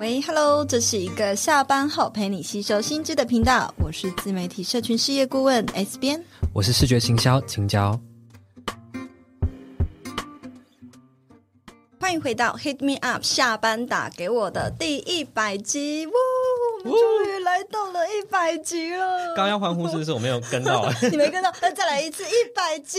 喂，Hello，这是一个下班后陪你吸收新知的频道，我是自媒体社群事业顾问 S 边，我是视觉行销青椒，欢迎回到 Hit Me Up 下班打给我的第一百集，终于来到了一百集了。刚刚要欢呼是不是？我没有跟到，你没跟到，那再来一次一百集，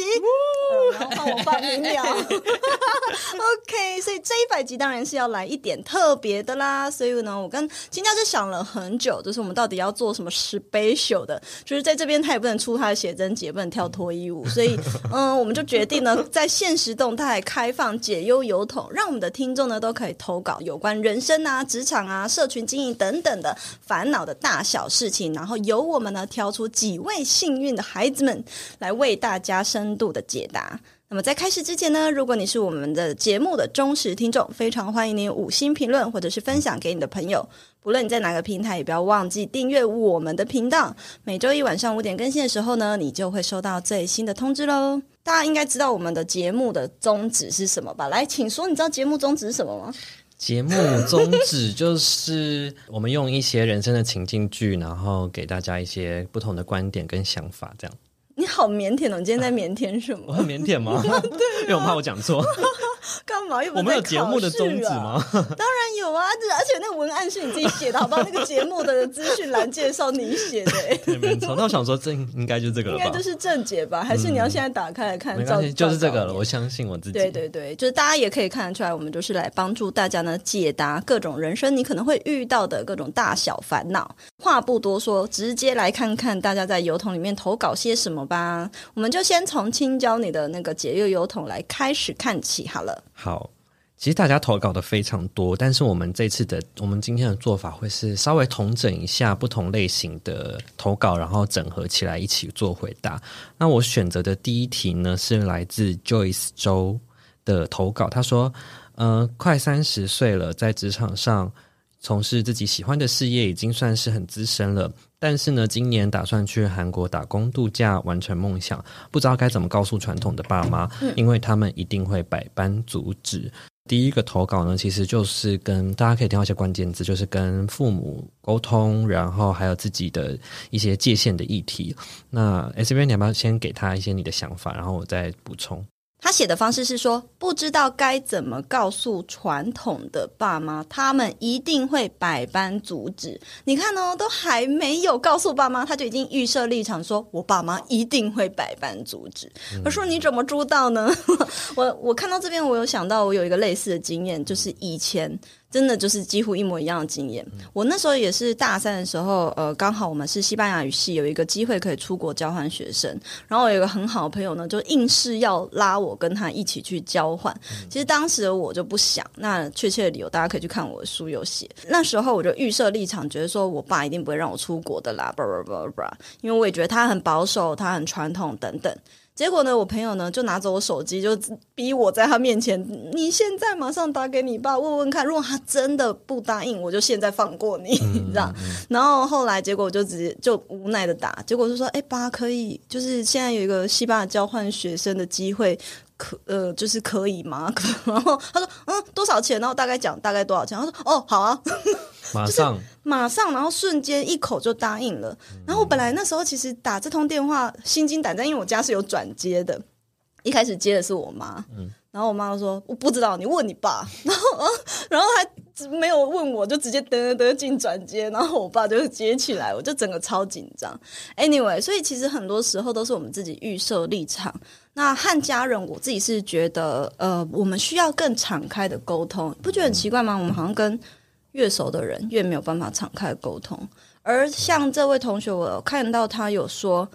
然 后换我放音量。OK，所以这一百集当然是要来一点特别的啦。所以呢，我跟金家就想了很久，就是我们到底要做什么 special 的，就是在这边他也不能出他的写真集，也不能跳脱衣舞，所以嗯，我们就决定呢，在现实动态开放解忧油桶，让我们的听众呢都可以投稿有关人生啊、职场啊、社群经营等等的烦恼的大小事情，然后由我们呢挑出几位幸运的孩子们来为大家深度的解答。那么在开始之前呢，如果你是我们的节目的忠实听众，非常欢迎你五星评论或者是分享给你的朋友。不论你在哪个平台，也不要忘记订阅我们的频道。每周一晚上五点更新的时候呢，你就会收到最新的通知喽。大家应该知道我们的节目的宗旨是什么吧？来，请说，你知道节目宗旨是什么吗？节目宗旨 就是我们用一些人生的情境剧，然后给大家一些不同的观点跟想法，这样。你好腼腆哦！你今天在 腼腆什么？我很腼腆吗？对、啊，因为我怕我讲错。干嘛？又不我们有节目的宗旨吗？当然有啊！而且那个文案是你自己写的，好不好？那个节目的资讯栏介绍你写的、欸，没错。那我想说，这应该就这个了吧？应该就是正解吧？还是你要现在打开来看？没关系，就是这个了。我相信我自己。对对对，就是大家也可以看得出来，我们就是来帮助大家呢，解答各种人生你可能会遇到的各种大小烦恼。话不多说，直接来看看大家在油桶里面投稿些什么吧。我们就先从青椒你的那个节约油桶来开始看起好了。好。其实大家投稿的非常多，但是我们这次的我们今天的做法会是稍微统整一下不同类型的投稿，然后整合起来一起做回答。那我选择的第一题呢，是来自 Joyce 周的投稿，他说：“呃，快三十岁了，在职场上从事自己喜欢的事业，已经算是很资深了。但是呢，今年打算去韩国打工度假，完成梦想，不知道该怎么告诉传统的爸妈，因为他们一定会百般阻止。”第一个投稿呢，其实就是跟大家可以听到一些关键字，就是跟父母沟通，然后还有自己的一些界限的议题。那 S 编，你要不要先给他一些你的想法，然后我再补充？他写的方式是说，不知道该怎么告诉传统的爸妈，他们一定会百般阻止。你看哦，都还没有告诉爸妈，他就已经预设立场说，说我爸妈一定会百般阻止。我说你怎么知道呢？我我看到这边，我有想到我有一个类似的经验，就是以前。真的就是几乎一模一样的经验。我那时候也是大三的时候，呃，刚好我们是西班牙语系，有一个机会可以出国交换学生。然后我有一个很好的朋友呢，就硬是要拉我跟他一起去交换。其实当时我就不想，那确切的理由大家可以去看我的书有写。那时候我就预设立场，觉得说我爸一定不会让我出国的啦，叭叭叭叭，因为我也觉得他很保守，他很传统等等。结果呢，我朋友呢就拿走我手机，就逼我在他面前，你现在马上打给你爸问问看，如果他真的不答应，我就现在放过你，嗯、你知道？然后后来结果我就直接就无奈的打，结果就说，哎，爸可以，就是现在有一个西班牙交换学生的机会。可呃，就是可以吗？然后他说，嗯，多少钱？然后大概讲大概多少钱？他说，哦，好啊，马上，马上，然后瞬间一口就答应了。然后我本来那时候其实打这通电话心惊胆战，因为我家是有转接的，一开始接的是我妈，嗯，然后我妈就说我不知道，你问你爸。然后，嗯，然后还没有问我就直接噔噔噔进转接，然后我爸就接起来，我就整个超紧张。Anyway，所以其实很多时候都是我们自己预设立场。那和家人，我自己是觉得，呃，我们需要更敞开的沟通，不觉得很奇怪吗？我们好像跟越熟的人越没有办法敞开沟通。而像这位同学，我看到他有说，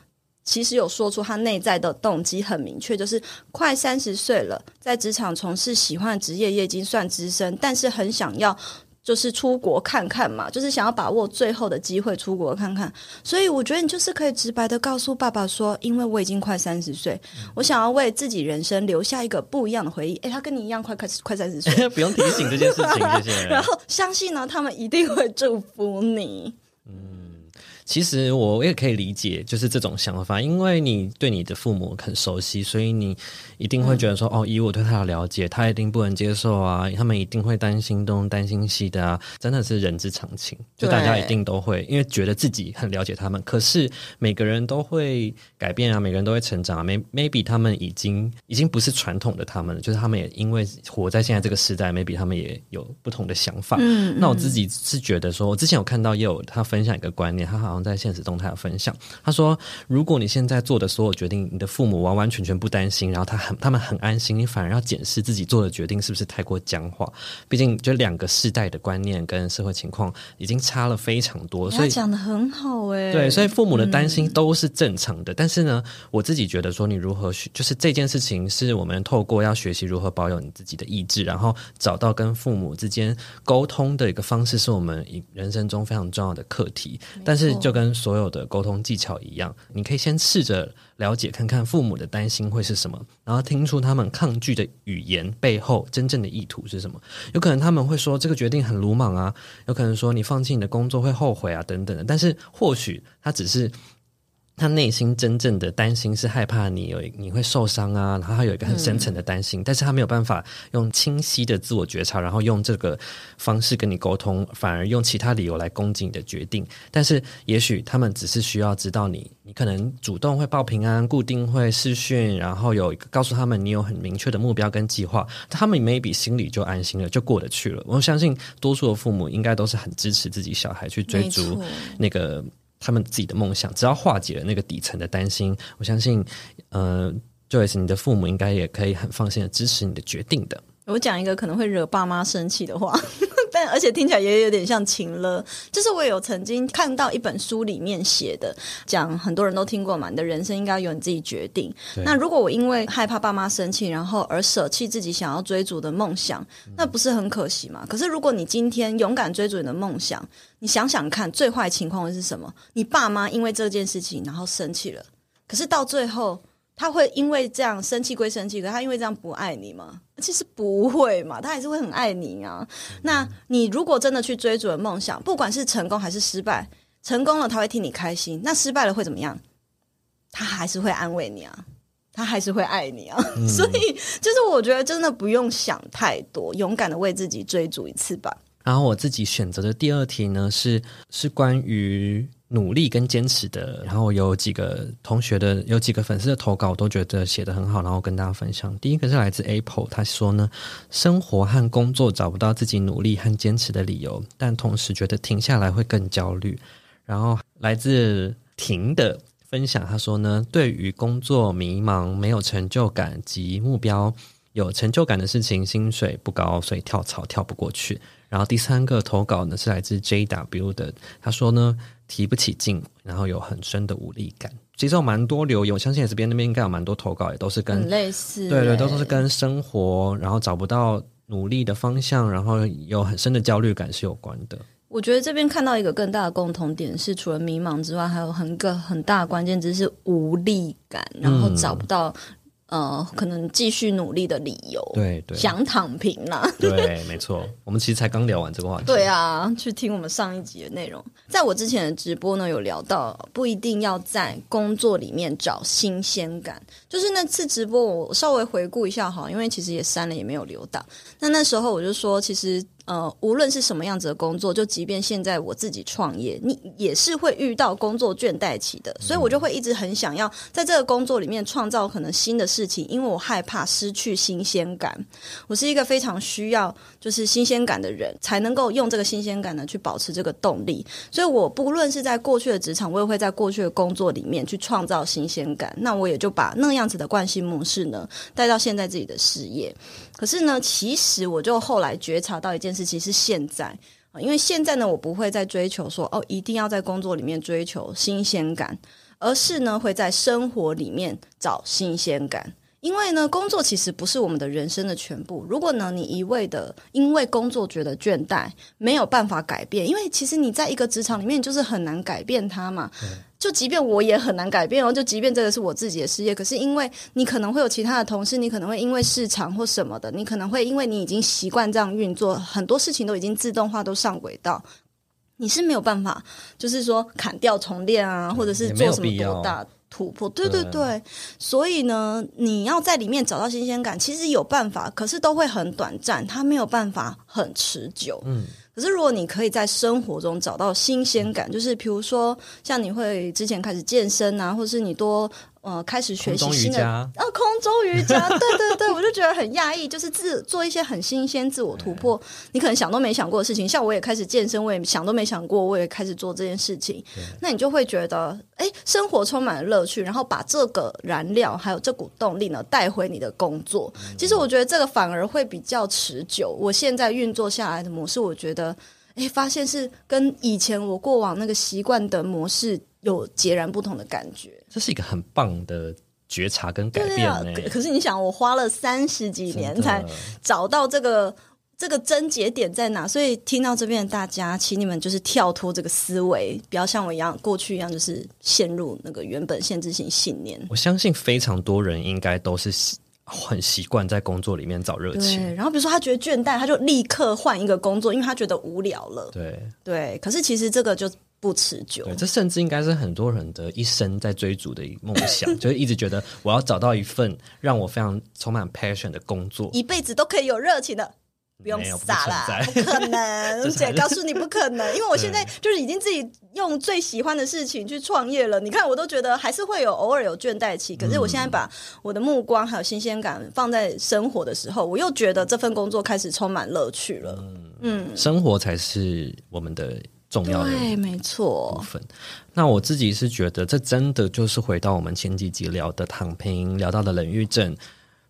其实有说出他内在的动机很明确，就是快三十岁了，在职场从事喜欢的职业，也已经算资深，但是很想要。就是出国看看嘛，就是想要把握最后的机会出国看看，所以我觉得你就是可以直白的告诉爸爸说，因为我已经快三十岁，我想要为自己人生留下一个不一样的回忆。诶，他跟你一样快快快三十岁，不用提醒这件事情，谢谢。然后相信呢，他们一定会祝福你。其实我也可以理解，就是这种想法，因为你对你的父母很熟悉，所以你一定会觉得说，嗯、哦，以我对他的了解，他一定不能接受啊，他们一定会担心东担心西的啊，真的是人之常情，就大家一定都会，因为觉得自己很了解他们，可是每个人都会改变啊，每个人都会成长啊，maybe 他们已经已经不是传统的他们了，就是他们也因为活在现在这个时代，maybe 他们也有不同的想法。嗯，嗯，那我自己是觉得说，我之前有看到也有他分享一个观念，他好像在现实动态有分享，他说，如果你现在做的所有决定，你的父母完完全全不担心，然后他很他们很安心，你反而要检视自己做的决定是不是太过僵化。毕竟，就两个世代的观念跟社会情况已经差了非常多，所以讲的很好哎、欸。对，所以父母的担心都是正常的。嗯、但是呢，我自己觉得说，你如何学，就是这件事情是我们透过要学习如何保有你自己的意志，然后找到跟父母之间沟通的一个方式，是我们人生中非常重要的课题。但是，就跟所有的沟通技巧一样，你可以先试着了解看看父母的担心会是什么，然后听出他们抗拒的语言背后真正的意图是什么。有可能他们会说这个决定很鲁莽啊，有可能说你放弃你的工作会后悔啊，等等的。但是或许他只是。他内心真正的担心是害怕你有你会受伤啊，然后他有一个很深层的担心，嗯，但是他没有办法用清晰的自我觉察，然后用这个方式跟你沟通，反而用其他理由来攻击你的决定。但是也许他们只是需要知道你，你可能主动会报平安，固定会视讯，然后有一个告诉他们你有很明确的目标跟计划，他们 maybe 心里就安心了，就过得去了。我相信多数的父母应该都是很支持自己小孩去追逐那个。他们自己的梦想，只要化解了那个底层的担心，我相信，呃，Joyce，你的父母应该也可以很放心的支持你的决定的。我讲一个可能会惹爸妈生气的话，但而且听起来也有点像情了。就是我有曾经看到一本书里面写的，讲很多人都听过嘛，你的人生应该由你自己决定。那如果我因为害怕爸妈生气，然后而舍弃自己想要追逐的梦想，那不是很可惜吗？可是如果你今天勇敢追逐你的梦想，你想想看，最坏情况会是什么？你爸妈因为这件事情然后生气了，可是到最后。他会因为这样生气归生气，可他因为这样不爱你吗？其实不会嘛，他还是会很爱你啊。那你如果真的去追逐了梦想，不管是成功还是失败，成功了他会替你开心，那失败了会怎么样？他还是会安慰你啊，他还是会爱你啊。嗯、所以就是我觉得真的不用想太多，勇敢的为自己追逐一次吧。然后我自己选择的第二题呢，是是关于。努力跟坚持的，然后有几个同学的，有几个粉丝的投稿，我都觉得写得很好，然后跟大家分享。第一个是来自 Apple，他说呢，生活和工作找不到自己努力和坚持的理由，但同时觉得停下来会更焦虑。然后来自婷的分享，他说呢，对于工作迷茫、没有成就感及目标，有成就感的事情薪水不高，所以跳槽跳不过去。然后第三个投稿呢是来自 JW 的，他说呢。提不起劲，然后有很深的无力感。其实有蛮多留言，我相信也是这边那边应该有蛮多投稿，也都是跟类似，对对，都是跟生活，然后找不到努力的方向，然后有很深的焦虑感是有关的。我觉得这边看到一个更大的共同点是，除了迷茫之外，还有很个很大的关键，就是无力感，然后找不到。呃，可能继续努力的理由，对对，想躺平啦。对，没错。我们其实才刚聊完这个话题。对啊，去听我们上一集的内容。在我之前的直播呢，有聊到不一定要在工作里面找新鲜感。就是那次直播，我稍微回顾一下哈，因为其实也删了，也没有留档。那那时候我就说，其实。呃，无论是什么样子的工作，就即便现在我自己创业，你也是会遇到工作倦怠期的，所以我就会一直很想要在这个工作里面创造可能新的事情，因为我害怕失去新鲜感。我是一个非常需要就是新鲜感的人，才能够用这个新鲜感呢去保持这个动力。所以我不论是在过去的职场，我也会在过去的工作里面去创造新鲜感。那我也就把那样子的惯性模式呢带到现在自己的事业。可是呢，其实我就后来觉察到一件事情，是现在，因为现在呢，我不会再追求说哦，一定要在工作里面追求新鲜感，而是呢，会在生活里面找新鲜感。因为呢，工作其实不是我们的人生的全部。如果呢，你一味的因为工作觉得倦怠，没有办法改变，因为其实你在一个职场里面就是很难改变它嘛。就即便我也很难改变哦，就即便这个是我自己的事业，可是因为你可能会有其他的同事，你可能会因为市场或什么的，你可能会因为你已经习惯这样运作，很多事情都已经自动化都上轨道。你是没有办法，就是说砍掉重练啊，或者是做什么多大突破？对对对，对，所以呢，你要在里面找到新鲜感，其实有办法，可是都会很短暂，它没有办法很持久。嗯。可是，如果你可以在生活中找到新鲜感，就是比如说，像你会之前开始健身啊，或是你多。呃，开始学习新的啊，空中瑜伽，对对对，我就觉得很讶异，就是自做一些很新鲜、自我突破，你可能想都没想过的事情。像我也开始健身，我也想都没想过，我也开始做这件事情。那你就会觉得，哎，生活充满了乐趣，然后把这个燃料还有这股动力呢带回你的工作。其实我觉得这个反而会比较持久。我现在运作下来的模式，我觉得，哎，发现是跟以前我过往那个习惯的模式。有截然不同的感觉，这是一个很棒的觉察跟改变呢。可是你想，我花了三十几年才找到这个这个症结点在哪，所以听到这边的大家，请你们就是跳脱这个思维，不要像我一样过去一样，就是陷入那个原本限制性信念。我相信非常多人应该都是很习惯在工作里面找热情，对。然后比如说他觉得倦怠，他就立刻换一个工作，因为他觉得无聊了。对对，可是其实这个就。不持久，对，这甚至应该是很多人的一生在追逐的一个梦想，就是一直觉得我要找到一份让我非常充满 passion 的工作，一辈子都可以有热情的，不用傻啦，不，不可能，姐告诉你不可能，因为我现在就是已经自己用最喜欢的事情去创业了。你看，我都觉得还是会有偶尔有倦怠期，可是我现在把我的目光还有新鲜感放在生活的时候，我又觉得这份工作开始充满乐趣了。嗯，生活才是我们的。重要的对，没错。部分，那我自己是觉得，这真的就是回到我们前几集聊的躺平，聊到的冷郁症。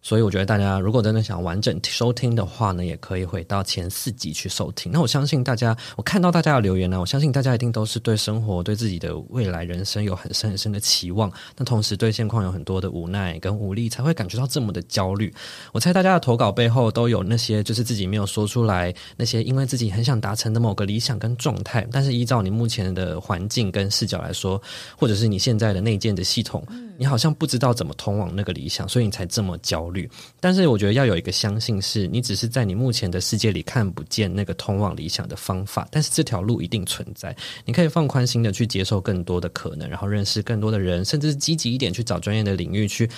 所以我觉得大家如果真的想完整收听的话呢，也可以回到前四集去收听。那我相信大家，我看到大家的留言呢，我相信大家一定都是对生活、对自己的未来人生有很深很深的期望。那同时对现况有很多的无奈跟无力，才会感觉到这么的焦虑。我猜大家的投稿背后都有那些就是自己没有说出来，那些因为自己很想达成的某个理想跟状态，但是依照你目前的环境跟视角来说，或者是你现在的内建的系统，你好像不知道怎么通往那个理想，所以你才这么焦虑。但是我觉得要有一个相信，是你只是在你目前的世界里看不见那个通往理想的方法，但是这条路一定存在。你可以放宽心的去接受更多的可能，然后认识更多的人，甚至是积极一点去找专业的领域去。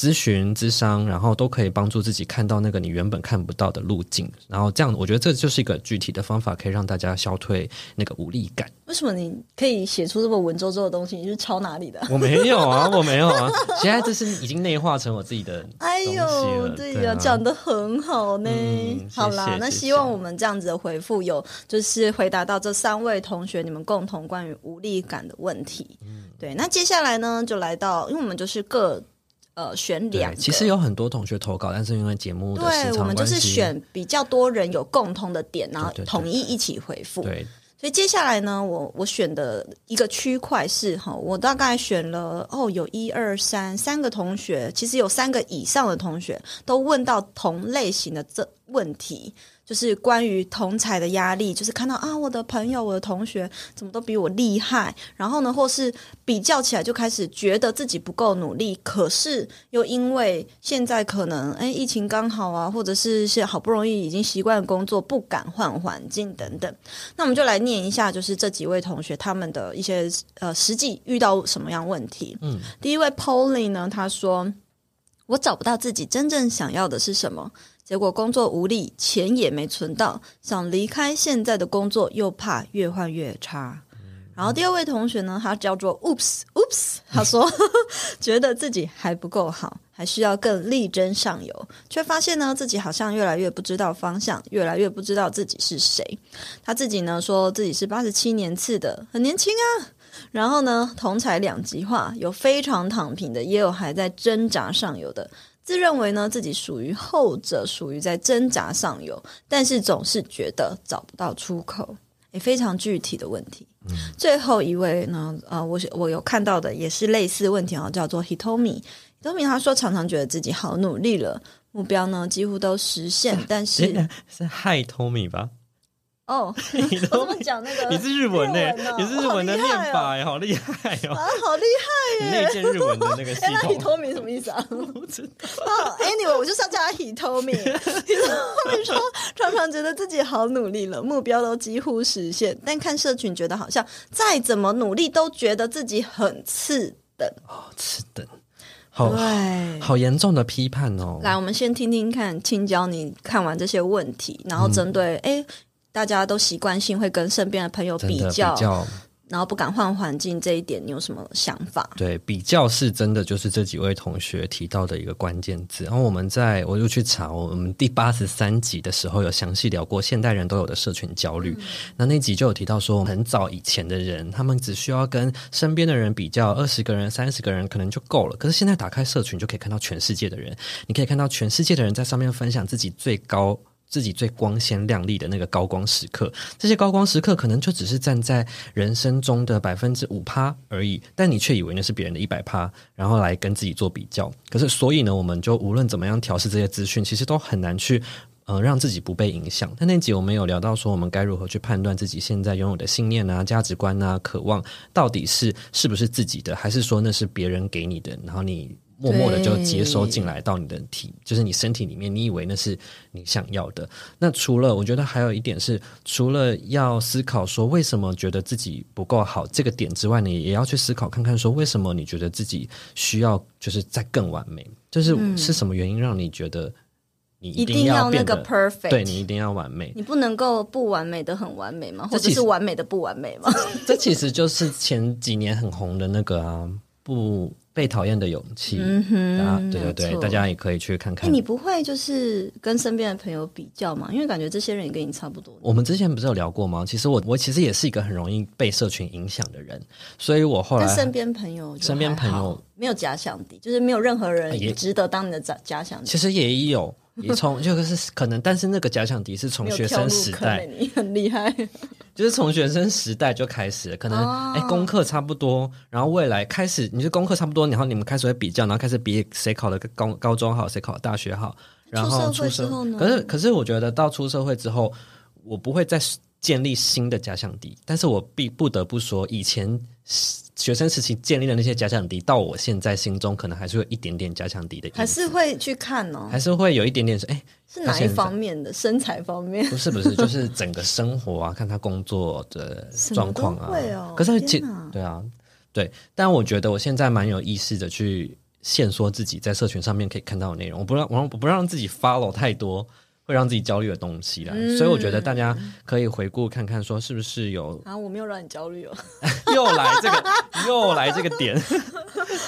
咨询、咨商，然后都可以帮助自己看到那个你原本看不到的路径。然后这样，我觉得这就是一个具体的方法，可以让大家消退那个无力感。为什么你可以写出这么文绉绉的东西？你是抄哪里的？我没有啊，我没有啊。现在这是已经内化成我自己的。哎呦，对呀，讲得很好呢。嗯、好啦，谢谢，那希望我们这样子的回复有就是回答到这三位同学你们共同关于无力感的问题。嗯，对。那接下来呢，就来到，因为我们就是各。呃，选两。其实有很多同学投稿，但是因为节目对，我们就是选比较多人有共同的点，然后统一一起回复。对，所以接下来呢，我我选的一个区块是哈，我大概选了哦，有一二三三个同学，其实有三个以上的同学都问到同类型的这问题。就是关于同侪的压力，就是看到啊，我的朋友、我的同学怎么都比我厉害，然后呢，或是比较起来就开始觉得自己不够努力，可是又因为现在可能哎疫情刚好啊，或者是现在好不容易已经习惯工作，不敢换环境等等。那我们就来念一下，就是这几位同学他们的一些呃实际遇到什么样问题。嗯，第一位 Polly 呢，他说：“我找不到自己真正想要的是什么。”结果工作无力，钱也没存到，想离开现在的工作，又怕越换越差。然后第二位同学呢，他叫做 Oops Oops，他说 觉得自己还不够好，还需要更力争上游，却发现呢自己好像越来越不知道方向，越来越不知道自己是谁。他自己呢说自己是八十七年次的，很年轻啊。然后呢，同才两极化，有非常躺平的，也有还在挣扎上游的。自认为呢自己属于后者，属于在挣扎上游，但是总是觉得找不到出口，也非常具体的问题。嗯、最后一位呢，呃，我我有看到的也是类似问题啊，叫做 Hitomi。Hitomi 他说常常觉得自己好努力了，目标呢几乎都实现，啊、但是是 Hi Tommy 吧？哦，你都怎么讲那个？你是日文呢？你是日文的念法哎，好厉害哦！啊，好厉害耶！内建日文的那个系统。那 hitomi 什么意思啊？不知道。哦，anyway，我就是要叫他 hitomi。hitomi 说，常常觉得自己好努力了，目标都几乎实现，但看社群觉得好像再怎么努力都觉得自己很次等。哦，次等。好，对好严重的批判哦！来，我们先听听看青椒，你看完这些问题，然后针对哎、嗯，大家都习惯性会跟身边的朋友比较。然后不敢换环境这一点，你有什么想法？对，比较是真的，就是这几位同学提到的一个关键字。然后我们在我就去查，我们第八十三集的时候有详细聊过现代人都有的社群焦虑。嗯、那那集就有提到说，很早以前的人，他们只需要跟身边的人比较，二十个人、三十个人可能就够了。可是现在打开社群，就可以看到全世界的人，你可以看到全世界的人在上面分享自己最高。自己最光鲜亮丽的那个高光时刻，这些高光时刻可能就只是站在人生中的百分之五趴而已，但你却以为那是别人的一百趴，然后来跟自己做比较。可是，所以呢，我们就无论怎么样调试这些资讯，其实都很难去呃让自己不被影响。但那集我们有聊到说，我们该如何去判断自己现在拥有的信念啊、价值观啊、渴望到底是是不是自己的，还是说那是别人给你的？然后你。默默的就接收进来到你的体，就是你身体里面，你以为那是你想要的。那除了，我觉得还有一点是，除了要思考说为什么觉得自己不够好这个点之外，你也要去思考看看说为什么你觉得自己需要就是再更完美，就是是什么原因让你觉得你一定要那个 perfect，对，你一定要完美，你不能够不完美的很完美吗？或者是完美的不完美吗？这其实就是前几年很红的那个啊，不。被讨厌的勇气，嗯哼，啊，对对对，大家也可以去看看。欸，你不会就是跟身边的朋友比较嘛？因为感觉这些人也跟你差不多。我们之前不是有聊过吗？其实我我其实也是一个很容易被社群影响的人，所以我后来身边朋友，身边朋友没有假想敌，就是没有任何人也值得当你的假假想敌。其实也有。也从就是可能，但是那个假想敌是从学生时代，你很厉害，就是从学生时代就开始了，可能哎、哦、功课差不多，然后未来开始你是功课差不多，然后你们开始会比较，然后开始比谁考的高高中好，谁考的大学好，然后出社会之后呢？可是可是我觉得到出社会之后，我不会再建立新的假想敌，但是我必不得不说以前。学生时期建立的那些假想敌，到我现在心中可能还是有一点点假想敌的，还是会去看哦，还是会有一点点说，哎，是哪一方面的？身材方面？不是不是，就是整个生活啊，看他工作的状况啊。会哦，可是其对啊，对，但我觉得我现在蛮有意识的去限缩自己在社群上面可以看到的内容，我不让我不让自己 follow 太多。会让自己焦虑的东西啦，嗯、所以我觉得大家可以回顾看看，说是不是有啊？我没有让你焦虑哦，又来这个，又来这个点。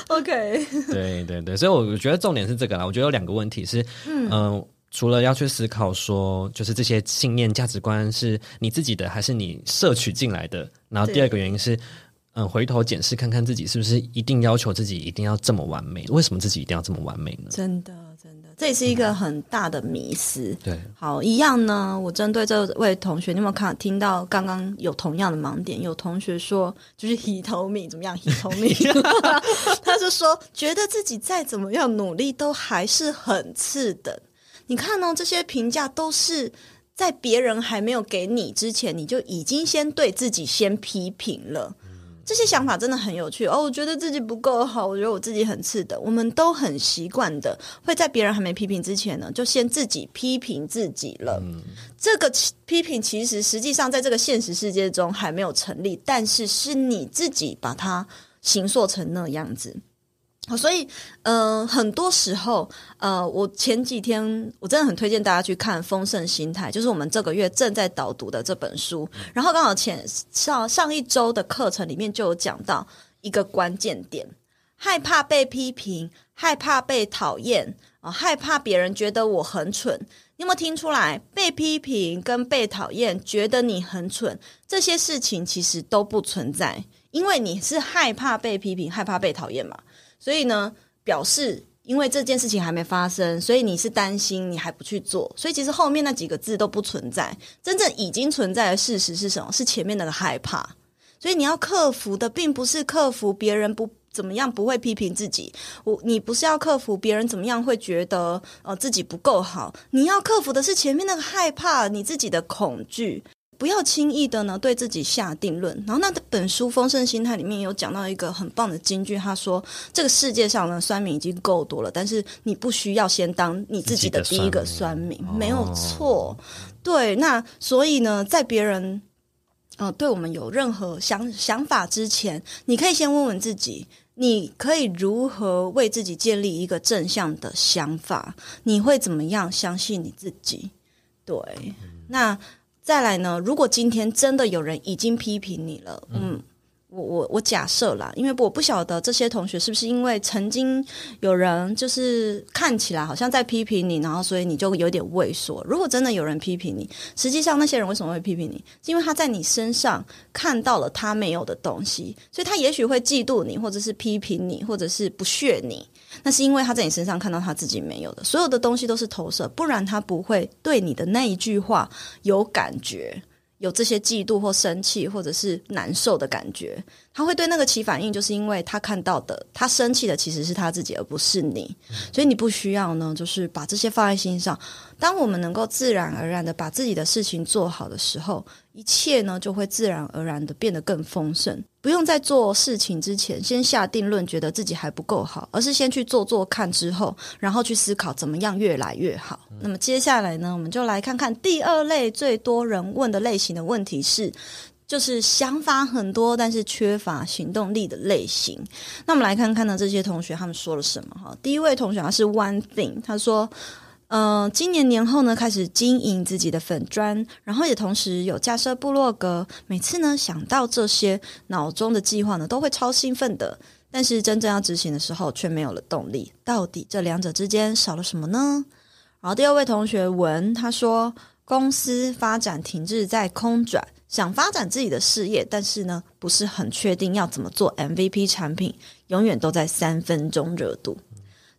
OK，对对对，所以我觉得重点是这个啦。我觉得有两个问题是，嗯、呃，除了要去思考说，就是这些信念、价值观是你自己的，还是你摄取进来的？然后第二个原因是，嗯，回头检视看看自己是不是一定要求自己一定要这么完美？为什么自己一定要这么完美呢？真的。这也是一个很大的迷思。嗯、对，好，一样呢。我针对这位同学，你有没有看听到刚刚有同样的盲点？有同学说，就是 hitomi 怎么样？hitomi，他就说觉得自己再怎么样努力，都还是很次等。你看呢、哦？这些评价都是在别人还没有给你之前，你就已经先对自己先批评了。这些想法真的很有趣哦！我觉得自己不够好，我觉得我自己很次的。我们都很习惯的会在别人还没批评之前呢，就先自己批评自己了。嗯、这个批评其实实际上在这个现实世界中还没有成立，但是是你自己把它形塑成那样子。所以，嗯、呃，很多时候，呃，我前几天我真的很推荐大家去看《丰盛心态》，就是我们这个月正在导读的这本书。然后刚好前上上一周的课程里面就有讲到一个关键点：害怕被批评，害怕被讨厌啊、呃，害怕别人觉得我很蠢。你有没有听出来？被批评跟被讨厌，觉得你很蠢，这些事情其实都不存在，因为你是害怕被批评，害怕被讨厌嘛。所以呢，表示因为这件事情还没发生，所以你是担心，你还不去做。所以其实后面那几个字都不存在，真正已经存在的事实是什么？是前面那个害怕。所以你要克服的，并不是克服别人不怎么样不会批评自己，我你不是要克服别人怎么样会觉得呃自己不够好，你要克服的是前面那个害怕，你自己的恐惧。不要轻易的呢对自己下定论。然后那本书《丰盛心态》里面有讲到一个很棒的金句，他说：“这个世界上呢，酸民已经够多了，但是你不需要先当你自己的第一个酸民，酸民没有错。哦”对，那所以呢，在别人呃对我们有任何想想法之前，你可以先问问自己。你可以如何为自己建立一个正向的想法？你会怎么样相信你自己？对，那再来呢？如果今天真的有人已经批评你了，嗯。我我我假设啦，因为我不晓得这些同学是不是因为曾经有人就是看起来好像在批评你，然后所以你就有点畏缩。如果真的有人批评你，实际上那些人为什么会批评你？是因为他在你身上看到了他没有的东西，所以他也许会嫉妒你，或者是批评你，或者是不屑你。那是因为他在你身上看到他自己没有的，所有的东西都是投射，不然他不会对你的那一句话有感觉。有这些嫉妒或生气，或者是难受的感觉，他会对那个起反应，就是因为他看到的，他生气的其实是他自己，而不是你。所以你不需要呢，就是把这些放在心上。当我们能够自然而然的把自己的事情做好的时候，一切呢就会自然而然的变得更丰盛。不用在做事情之前先下定论，觉得自己还不够好，而是先去做做看之后，然后去思考怎么样越来越好。嗯。那么接下来呢，我们就来看看第二类最多人问的类型的问题是，就是想法很多但是缺乏行动力的类型。那我们来看看呢，这些同学他们说了什么哈？第一位同学他是 One Thing，他说。嗯、今年年后呢，开始经营自己的粉砖，然后也同时有架设部落格。每次呢想到这些脑中的计划呢，都会超兴奋的。但是真正要执行的时候，却没有了动力。到底这两者之间少了什么呢？然后第二位同学文他说，公司发展停滞在空转，想发展自己的事业，但是呢不是很确定要怎么做 MVP 产品，永远都在三分钟热度。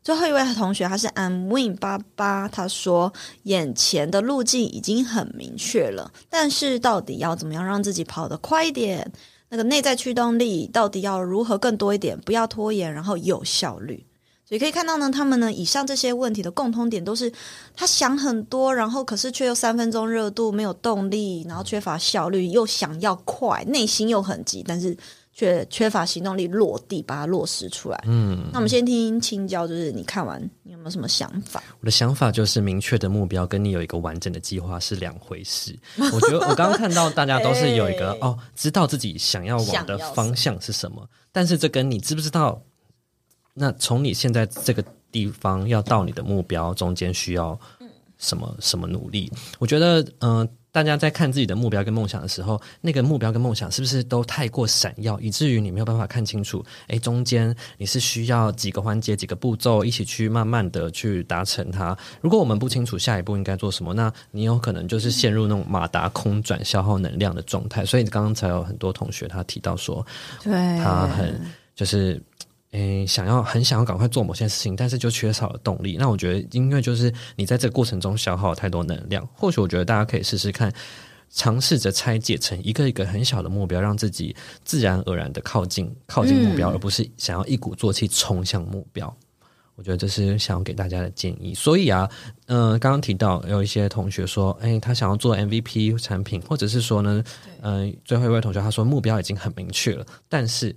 最后一位同学，他是 I'm Win 八八，他说眼前的路径已经很明确了，但是到底要怎么样让自己跑得快一点？那个内在驱动力到底要如何更多一点？不要拖延，然后有效率。所以可以看到呢，他们呢以上这些问题的共通点都是他想很多，然后可是却又三分钟热度，没有动力，然后缺乏效率，又想要快，内心又很急，但是。却缺乏行动力落地，把它落实出来。嗯，那我们先听青椒，就是你看完你有没有什么想法？我的想法就是，明确的目标跟你有一个完整的计划是两回事。我觉得 我刚刚看到大家都是有一个、欸、哦，知道自己想要往的方向是什么，但是这跟你知不知道？那从你现在这个地方要到你的目标中间需要什么什么努力？我觉得嗯。呃大家在看自己的目标跟梦想的时候，那个目标跟梦想是不是都太过闪耀，以至于你没有办法看清楚？诶，中间你是需要几个环节、几个步骤一起去慢慢的去达成它。如果我们不清楚下一步应该做什么，那你有可能就是陷入那种马达空转、消耗能量的状态。所以刚刚才有很多同学他提到说，对，他很就是。诶，想要很想要赶快做某些事情，但是就缺少了动力。那我觉得，因为就是你在这个过程中消耗了太多能量。或许我觉得大家可以试试看，尝试着拆解成一个一个很小的目标，让自己自然而然的靠近靠近目标，嗯，而不是想要一鼓作气冲向目标。我觉得这是想要给大家的建议。所以啊，嗯、呃，刚刚提到有一些同学说，诶，他想要做 MVP 产品，或者是说呢，嗯、呃，最后一位同学他说目标已经很明确了，但是。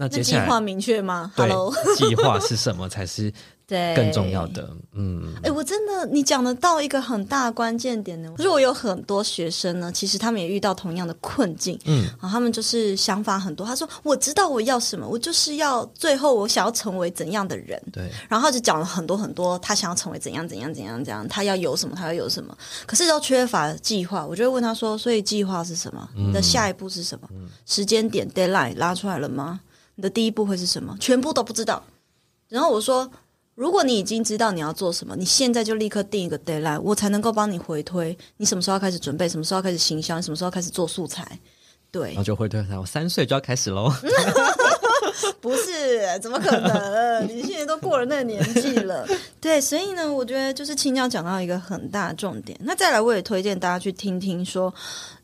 那接下来计划明确吗？对，计划是什么才是 对更重要的？嗯，哎、欸，我真的，你讲得到一个很大的关键点呢。可是我有很多学生呢，其实他们也遇到同样的困境。嗯，然后他们就是想法很多。他说：“我知道我要什么，我就是要最后我想要成为怎样的人。”对，然后就讲了很多很多，他想要成为怎样怎样怎样怎样，他要有什么，他要有什么。可是都缺乏计划。我就会问他说：“所以计划是什么？你的下一步是什么？嗯、时间点 deadline 拉出来了吗？”你的第一步会是什么？全部都不知道。然后我说，如果你已经知道你要做什么，你现在就立刻定一个 deadline，我才能够帮你回推。你什么时候要开始准备？什么时候要开始行销？你什么时候要开始做素材？对，然后就回推他，我三岁就要开始喽。不是，怎么可能？你现在都过了那个年纪了。对，所以呢，我觉得就是青鸟讲到一个很大的重点。那再来，我也推荐大家去听听说，说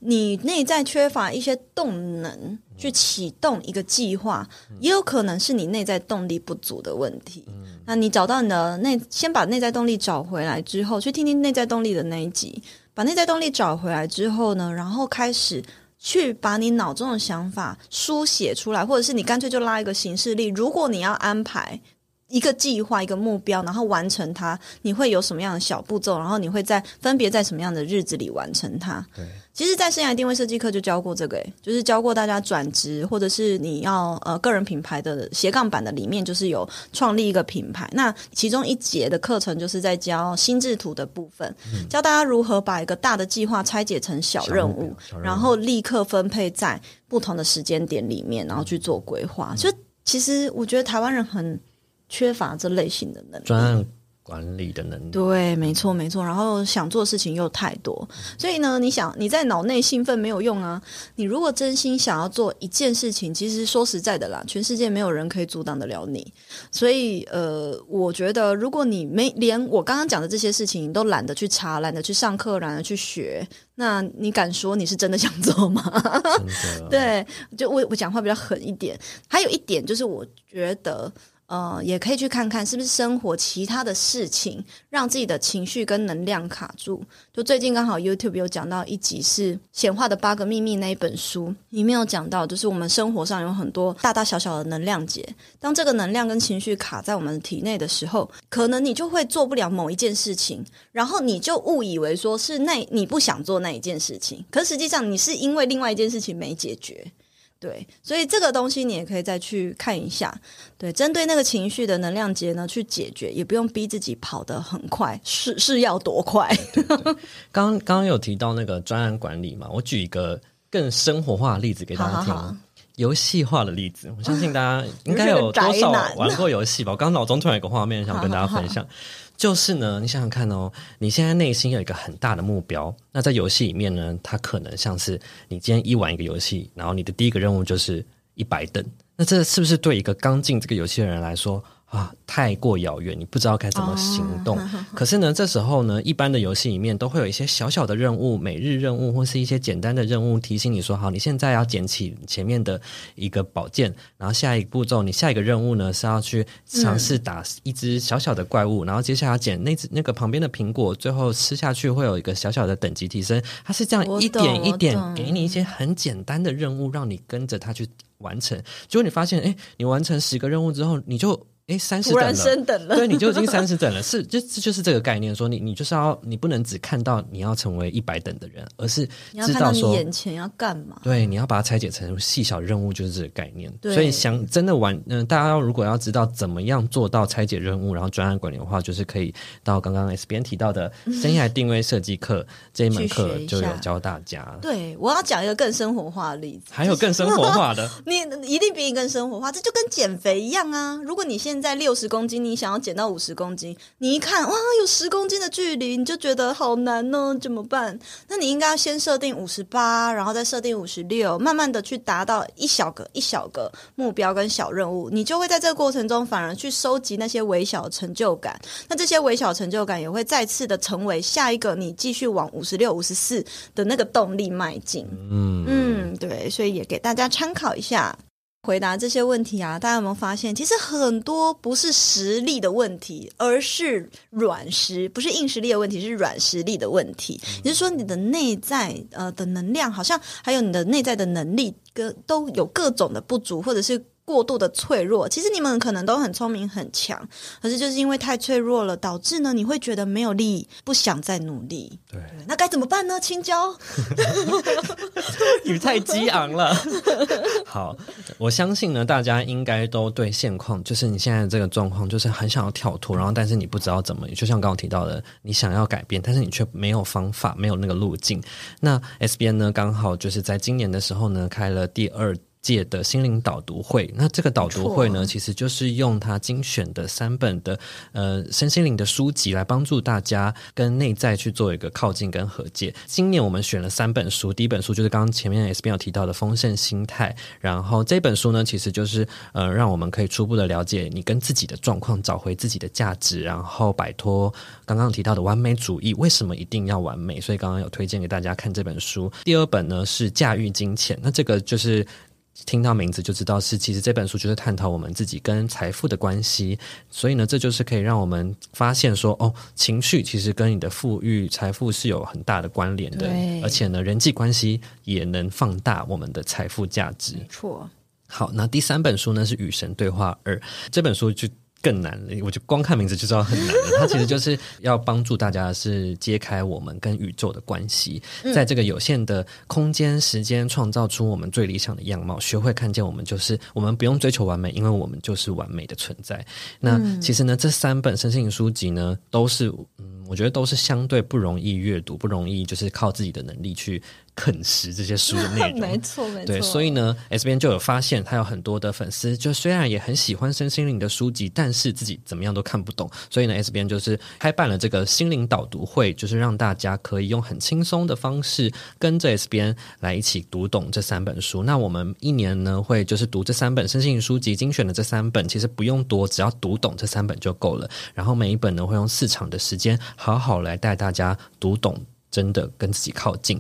你内在缺乏一些动能去启动一个计划，也有可能是你内在动力不足的问题。那你找到你的内，先把内在动力找回来之后，去听听内在动力的那一集。把内在动力找回来之后呢，然后开始去把你脑中的想法书写出来，或者是你干脆就拉一个行事历。如果你要安排。一个计划，一个目标，然后完成它，你会有什么样的小步骤？然后你会在分别在什么样的日子里完成它？对，其实，在生涯定位设计课就教过这个，诶，就是教过大家转职，或者是你要呃个人品牌的斜杠版的里面，就是有创立一个品牌。那其中一节的课程就是在教心智图的部分，嗯，教大家如何把一个大的计划拆解成小任务，任务然后立刻分配在不同的时间点里面，然后去做规划。嗯，就其实我觉得台湾人很。缺乏这类型的能力，专案管理的能力。对，没错，没错。然后想做事情又太多，所以呢，你想你在脑内兴奋没有用啊。你如果真心想要做一件事情，其实说实在的啦，全世界没有人可以阻挡得了你。所以，呃，我觉得如果你没连我刚刚讲的这些事情你都懒得去查，懒得去上课，懒得去学，那你敢说你是真的想做吗？对，就我我讲话比较狠一点。还有一点就是，我觉得。呃，也可以去看看是不是生活其他的事情让自己的情绪跟能量卡住。就最近刚好 YouTube 有讲到一集是《显化的八个秘密》那一本书，里面有讲到，就是我们生活上有很多大大小小的能量结，当这个能量跟情绪卡在我们体内的时候，可能你就会做不了某一件事情，然后你就误以为说是那你不想做那一件事情，可实际上你是因为另外一件事情没解决。对，所以这个东西你也可以再去看一下。对，针对那个情绪的能量结呢，去解决，也不用逼自己跑得很快，是是要多快？刚刚刚有提到那个专案管理嘛，我举一个更生活化的例子给大家听，好好好，游戏化的例子。我相信大家 应该有多少玩过游戏吧？我刚脑中突然有个画面想跟大家分享。就是呢，你想想看哦，你现在内心有一个很大的目标，那在游戏里面呢，它可能像是你今天一玩一个游戏，然后你的第一个任务就是一百等，那这是不是对一个刚进这个游戏的人来说？啊，太过遥远，你不知道该怎么行动。Oh. 可是呢，这时候呢，一般的游戏里面都会有一些小小的任务，每日任务或是一些简单的任务，提醒你说：好，你现在要捡起前面的一个宝剑，然后下一个步骤，你下一个任务呢是要去尝试打一只小小的怪物，嗯、然后接下来捡那只那个旁边的苹果，最后吃下去会有一个小小的等级提升。它是这样一点一点给你一些很简单的任务，让你跟着它去完成。结果你发现，哎，你完成十个任务之后，你就。哎，三十等了，对，你就已经三十 等了，是，就这就是这个概念，说你你就是要，你不能只看到你要成为一百等的人，而是知道说你眼前要干嘛。对，你要把它拆解成细小任务，就是这个概念。对，所以想真的玩，嗯、呃，大家要如果要知道怎么样做到拆解任务，然后专案管理的话，就是可以到刚刚 S 边提到的 生涯定位设计课这一门课就有教大家。对，我要讲一个更生活化的例子，还有更生活化的，你一定比你更生活化，这就跟减肥一样啊。如果你现在在六十公斤，你想要减到五十公斤，你一看哇，有十公斤的距离，你就觉得好难呢，怎么办？那你应该要先设定五十八，然后再设定五十六，慢慢的去达到一小个一小个目标跟小任务，你就会在这个过程中反而去收集那些微小成就感。那这些微小成就感也会再次的成为下一个你继续往五十六、五十四的那个动力迈进。嗯嗯，对，所以也给大家参考一下。回答这些问题啊，大家有没有发现，其实很多不是实力的问题，而是软实，不是硬实力的问题，是软实力的问题。也就是说，你的内在呃的能量，好像还有你的内在的能力，跟都有各种的不足，或者是。过度的脆弱，其实你们可能都很聪明很强，可是就是因为太脆弱了，导致呢你会觉得没有力，不想再努力。对，对，那该怎么办呢？青椒，你太激昂了。好，我相信呢，大家应该都对现况，就是你现在这个状况，就是很想要跳脱，然后但是你不知道怎么，就像刚刚提到的，你想要改变，但是你却没有方法，没有那个路径。那 S B N 呢，刚好就是在今年的时候呢，开了第二届的心灵导读会，那这个导读会呢，其实就是用他精选的三本的呃身心灵的书籍来帮助大家跟内在去做一个靠近跟和解。今年我们选了三本书，第一本书就是刚刚前面 S 边有提到的丰盛心态，然后这本书呢，其实就是呃让我们可以初步的了解你跟自己的状况，找回自己的价值，然后摆脱刚刚提到的完美主义。为什么一定要完美？所以刚刚有推荐给大家看这本书。第二本呢是驾驭金钱，那这个就是。听到名字就知道是，其实这本书就是探讨我们自己跟财富的关系。所以呢，这就是可以让我们发现说，哦，情绪其实跟你的富裕、财富是有很大的关联的。而且呢，人际关系也能放大我们的财富价值。没错。好，那第三本书呢是《与神对话二》，这本书就。更难了，我就光看名字就知道很难了。它其实就是要帮助大家是揭开我们跟宇宙的关系，在这个有限的空间时间，创造出我们最理想的样貌，学会看见我们就是我们不用追求完美，因为我们就是完美的存在。那其实呢，这三本身心灵书籍呢，都是嗯，我觉得都是相对不容易阅读，不容易就是靠自己的能力去。啃食这些书的内容，没错没错。对，所以呢，S 编就有发现，他有很多的粉丝，就虽然也很喜欢身心灵的书籍，但是自己怎么样都看不懂。所以呢，S 编就是开办了这个心灵导读会，就是让大家可以用很轻松的方式，跟着 S 编来一起读懂这三本书。那我们一年呢，会就是读这三本身心灵书籍精选的这三本，其实不用多，只要读懂这三本就够了。然后每一本呢，会用四场的时间，好好来带大家读懂，真的跟自己靠近。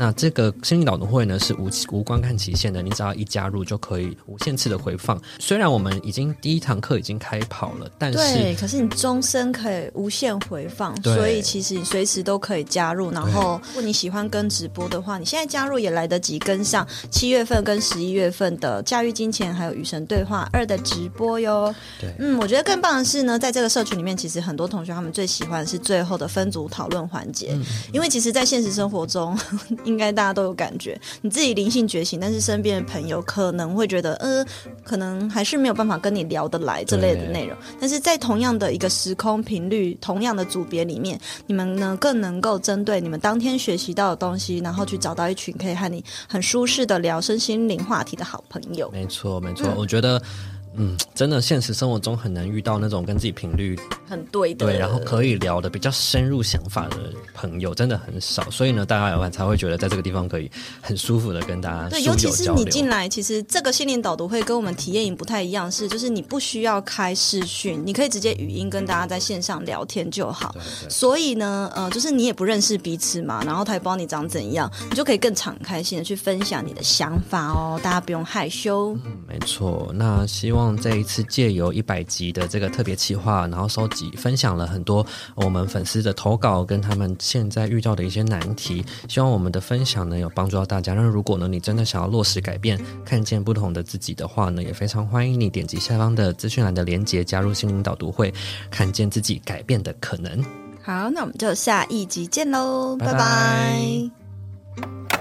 那这个心灵导读会呢，是无无观看期限的，你只要一加入就可以无限次的回放。虽然我们已经第一堂课已经开跑了，但是对，可是你终身可以无限回放，所以其实你随时都可以加入。然后，如果你喜欢跟直播的话，你现在加入也来得及跟上七月份跟十一月份的驾驭金钱还有与神对话二的直播哟。对，嗯，我觉得更棒的是呢，在这个社群里面，其实很多同学他们最喜欢的是最后的分组讨论环节，嗯，因为其实，在现实生活中。应该大家都有感觉，你自己灵性觉醒，但是身边的朋友可能会觉得，呃，可能还是没有办法跟你聊得来这类的内容。但是在同样的一个时空频率、同样的组别里面，你们呢更能够针对你们当天学习到的东西，然后去找到一群可以和你很舒适的聊身心灵话题的好朋友。没错，没错，嗯、我觉得。嗯，真的，现实生活中很难遇到那种跟自己频率很对的，对，然后可以聊的比较深入想法的朋友，真的很少。所以呢，大家有才会觉得在这个地方可以很舒服的跟大家对，尤其是你进来，其实这个心灵导读会跟我们体验营不太一样，是就是你不需要开视讯，你可以直接语音跟大家在线上聊天就好。对对。所以呢，呃，就是你也不认识彼此嘛，然后他也不知道你长怎样，你就可以更敞开心的去分享你的想法哦，大家不用害羞。嗯，没错。那希望。这一次借由一百集的这个特别企划，然后收集分享了很多我们粉丝的投稿跟他们现在遇到的一些难题。希望我们的分享呢有帮助到大家。那如果呢你真的想要落实改变，看见不同的自己的话呢，也非常欢迎你点击下方的资讯栏的连接，加入心灵导读会，看见自己改变的可能。好，那我们就下一集见喽，拜拜。拜拜。